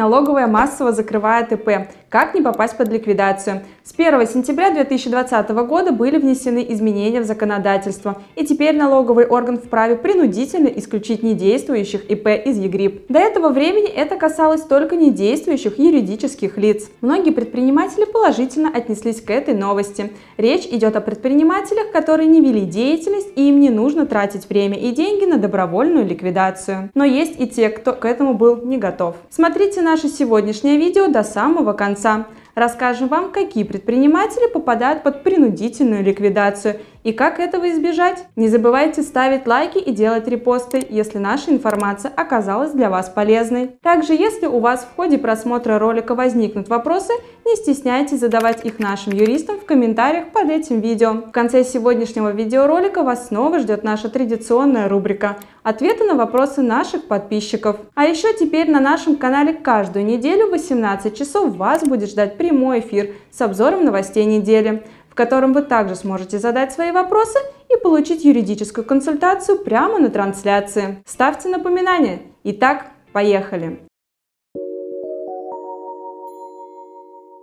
Налоговая массово закрывает ИП. Как не попасть под ликвидацию? С 1 сентября 2020 года были внесены изменения в законодательство, и теперь налоговый орган вправе принудительно исключить недействующих ИП из ЕГРИП. До этого времени это касалось только недействующих юридических лиц. Многие предприниматели положительно отнеслись к этой новости. Речь идет о предпринимателях, которые не вели деятельность и им не нужно тратить время и деньги на добровольную ликвидацию. Но есть и те, кто к этому был не готов. Смотрите наше сегодняшнее видео до самого конца. Расскажем вам, какие предприниматели попадают под принудительную ликвидацию и как этого избежать? Не забывайте ставить лайки и делать репосты, если наша информация оказалась для вас полезной. Также, если у вас в ходе просмотра ролика возникнут вопросы, не стесняйтесь задавать их нашим юристам в комментариях под этим видео. В конце сегодняшнего видеоролика вас снова ждет наша традиционная рубрика «Ответы на вопросы наших подписчиков». А еще теперь на нашем канале каждую неделю в 18 часов вас будет ждать прямой эфир с обзором новостей недели в котором вы также сможете задать свои вопросы и получить юридическую консультацию прямо на трансляции. Ставьте напоминания. Итак, поехали!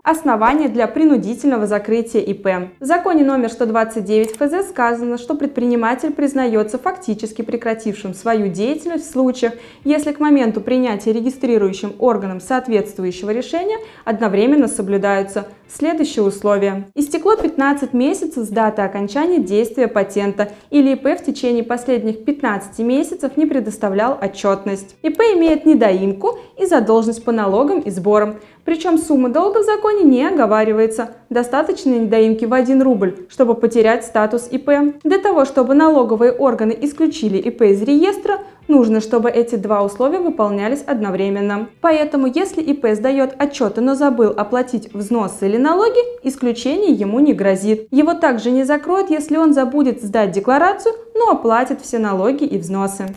Основания для принудительного закрытия ИП. В законе номер 129 ФЗ сказано, что предприниматель признается фактически прекратившим свою деятельность в случаях, если к моменту принятия регистрирующим органом соответствующего решения одновременно соблюдаются следующие условия. Истекло 15 месяцев с даты окончания действия патента или ИП в течение последних 15 месяцев не предоставлял отчетность. ИП имеет недоимку и задолженность по налогам и сборам. Причем сумма долга в законе не оговаривается. Достаточно недоимки в 1 рубль, чтобы потерять статус ИП. Для того, чтобы налоговые органы исключили ИП из реестра, нужно, чтобы эти два условия выполнялись одновременно. Поэтому, если ИП сдает отчеты, но забыл оплатить взносы или налоги, исключение ему не грозит. Его также не закроют, если он забудет сдать декларацию, но оплатит все налоги и взносы.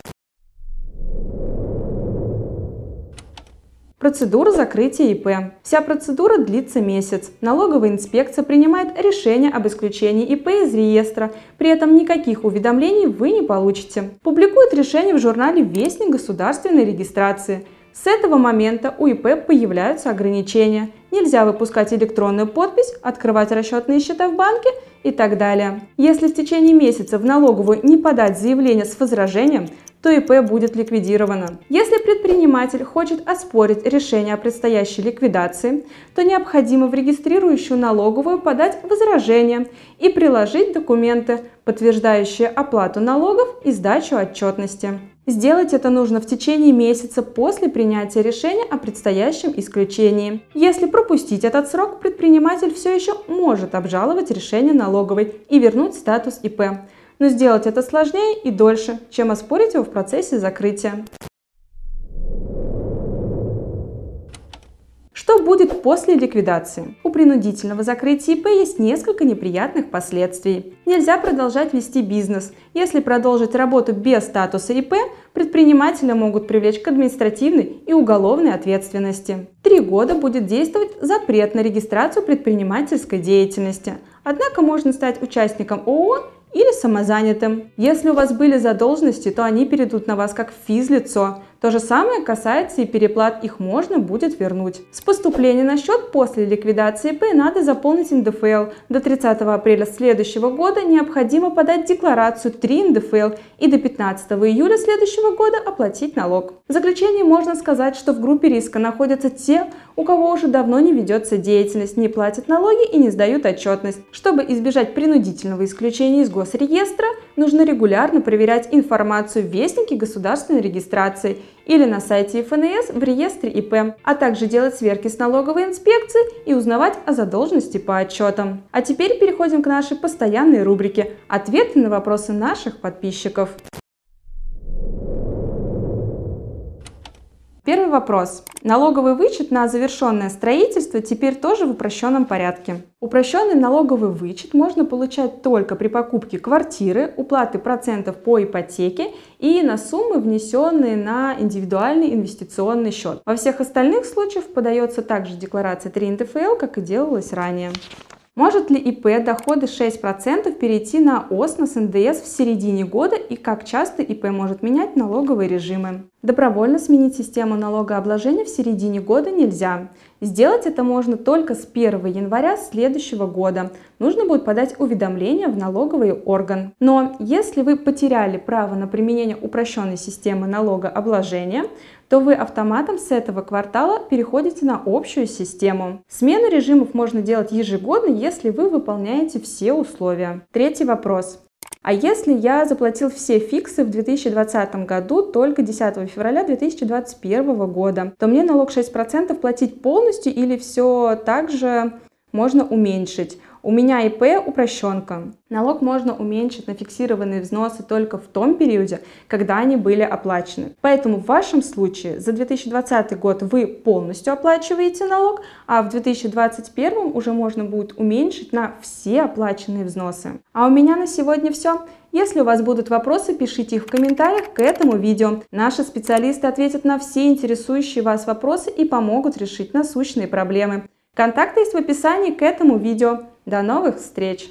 Процедура закрытия ИП. Вся процедура длится месяц. Налоговая инспекция принимает решение об исключении ИП из реестра. При этом никаких уведомлений вы не получите. Публикует решение в журнале «Вестник государственной регистрации». С этого момента у ИП появляются ограничения. Нельзя выпускать электронную подпись, открывать расчетные счета в банке и так далее. Если в течение месяца в налоговую не подать заявление с возражением, то ИП будет ликвидировано. Если предприниматель хочет оспорить решение о предстоящей ликвидации, то необходимо в регистрирующую налоговую подать возражение и приложить документы, подтверждающие оплату налогов и сдачу отчетности. Сделать это нужно в течение месяца после принятия решения о предстоящем исключении. Если пропустить этот срок, предприниматель все еще может обжаловать решение налоговой и вернуть статус ИП но сделать это сложнее и дольше, чем оспорить его в процессе закрытия. Что будет после ликвидации? У принудительного закрытия ИП есть несколько неприятных последствий. Нельзя продолжать вести бизнес. Если продолжить работу без статуса ИП, предпринимателя могут привлечь к административной и уголовной ответственности. Три года будет действовать запрет на регистрацию предпринимательской деятельности. Однако можно стать участником ООО или самозанятым. Если у вас были задолженности, то они перейдут на вас как физлицо. То же самое касается и переплат, их можно будет вернуть. С поступления на счет после ликвидации ИП надо заполнить НДФЛ. До 30 апреля следующего года необходимо подать декларацию 3 НДФЛ и до 15 июля следующего года оплатить налог. В заключение можно сказать, что в группе риска находятся те, у кого уже давно не ведется деятельность, не платят налоги и не сдают отчетность. Чтобы избежать принудительного исключения из госреестра, нужно регулярно проверять информацию в Вестнике государственной регистрации или на сайте ФНС в реестре ИП, а также делать сверки с налоговой инспекцией и узнавать о задолженности по отчетам. А теперь переходим к нашей постоянной рубрике «Ответы на вопросы наших подписчиков». Первый вопрос. Налоговый вычет на завершенное строительство теперь тоже в упрощенном порядке. Упрощенный налоговый вычет можно получать только при покупке квартиры, уплаты процентов по ипотеке и на суммы, внесенные на индивидуальный инвестиционный счет. Во всех остальных случаях подается также декларация 3 НДФЛ, как и делалось ранее. Может ли ИП доходы 6% перейти на ОС на НДС в середине года и как часто ИП может менять налоговые режимы? Добровольно сменить систему налогообложения в середине года нельзя. Сделать это можно только с 1 января следующего года. Нужно будет подать уведомление в налоговый орган. Но если вы потеряли право на применение упрощенной системы налогообложения, то вы автоматом с этого квартала переходите на общую систему. Смену режимов можно делать ежегодно, если вы выполняете все условия. Третий вопрос. А если я заплатил все фиксы в 2020 году только 10 февраля 2021 года, то мне налог 6% платить полностью или все так же можно уменьшить? У меня ИП упрощенка. Налог можно уменьшить на фиксированные взносы только в том периоде, когда они были оплачены. Поэтому в вашем случае за 2020 год вы полностью оплачиваете налог, а в 2021 уже можно будет уменьшить на все оплаченные взносы. А у меня на сегодня все. Если у вас будут вопросы, пишите их в комментариях к этому видео. Наши специалисты ответят на все интересующие вас вопросы и помогут решить насущные проблемы. Контакты есть в описании к этому видео. До новых встреч!